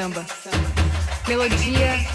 samba. Melodia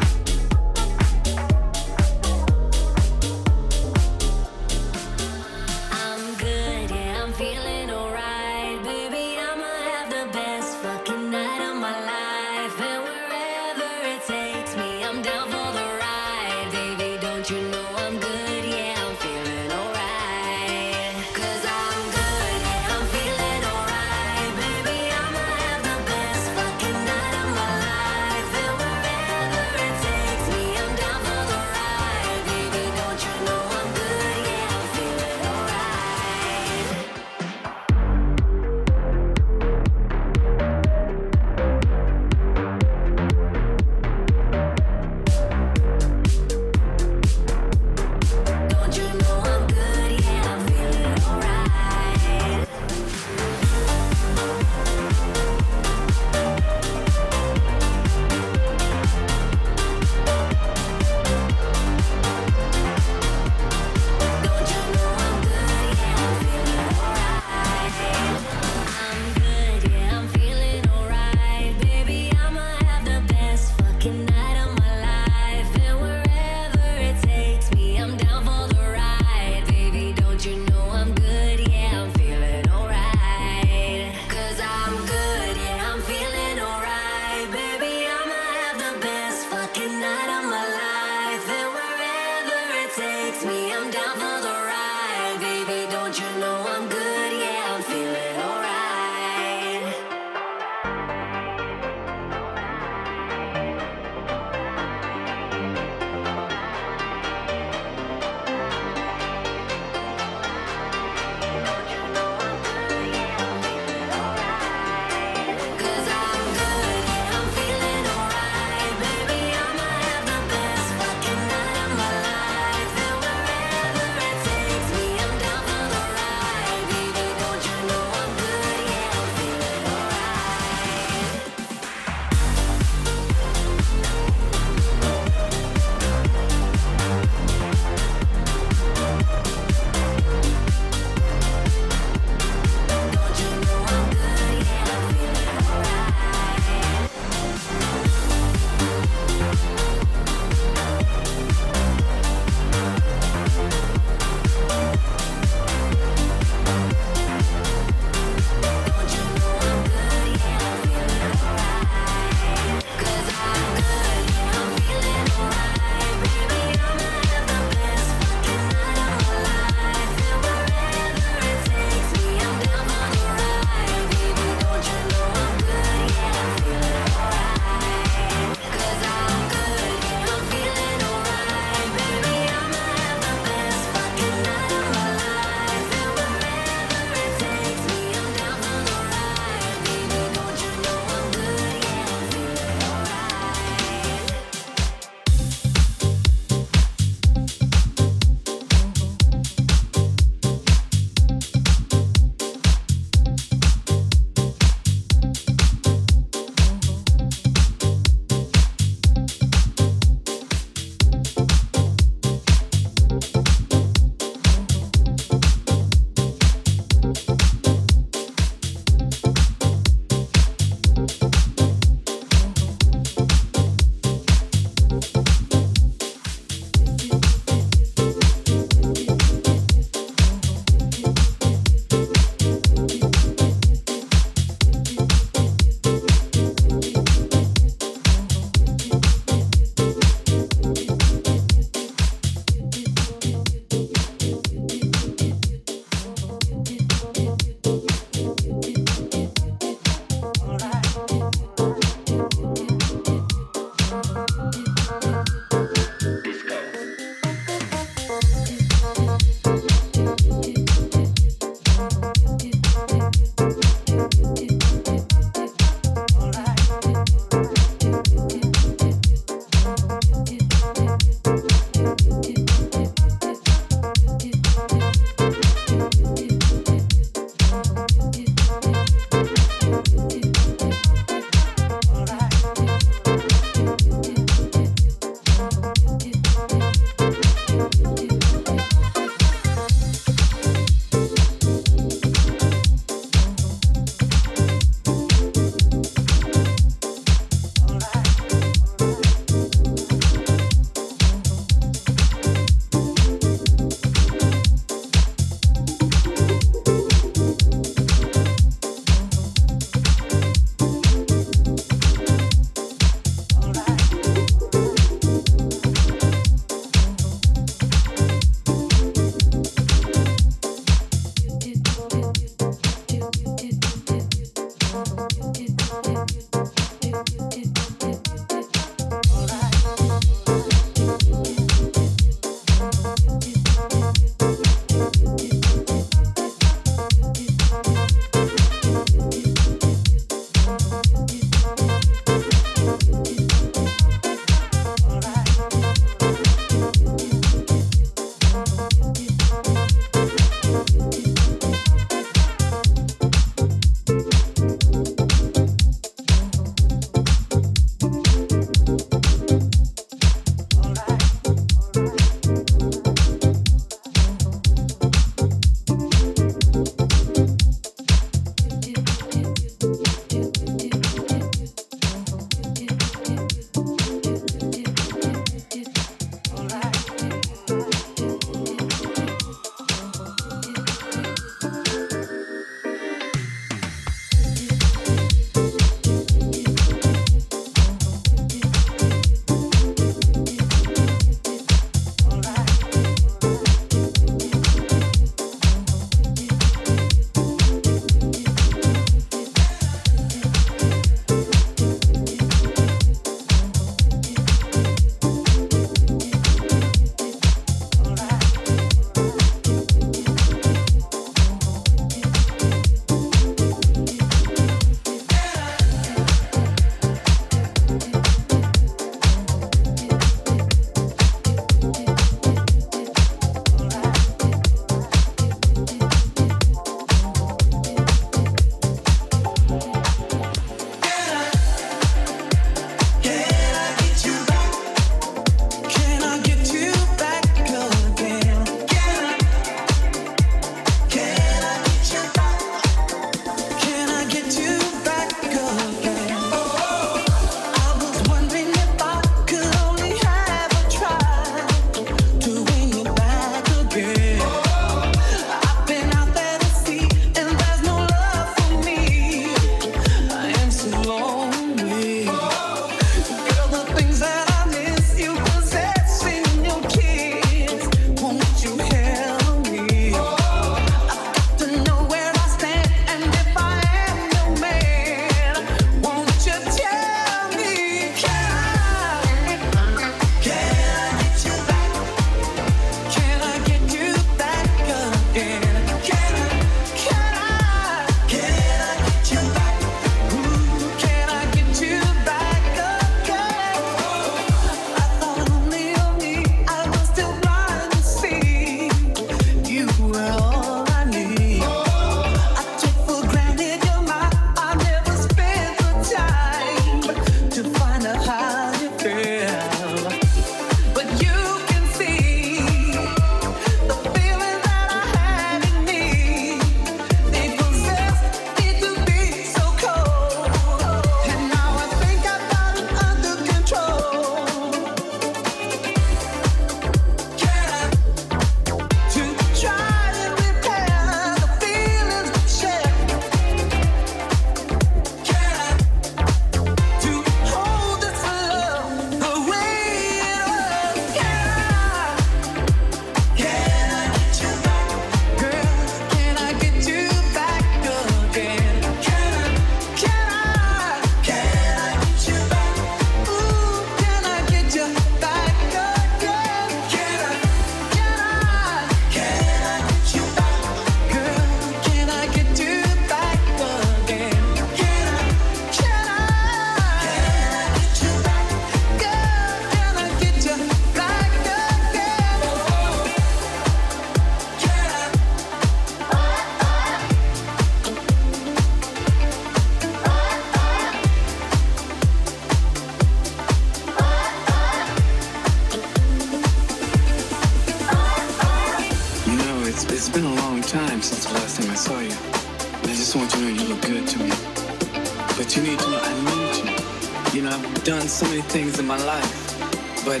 things in my life, but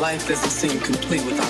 life doesn't seem complete without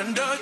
under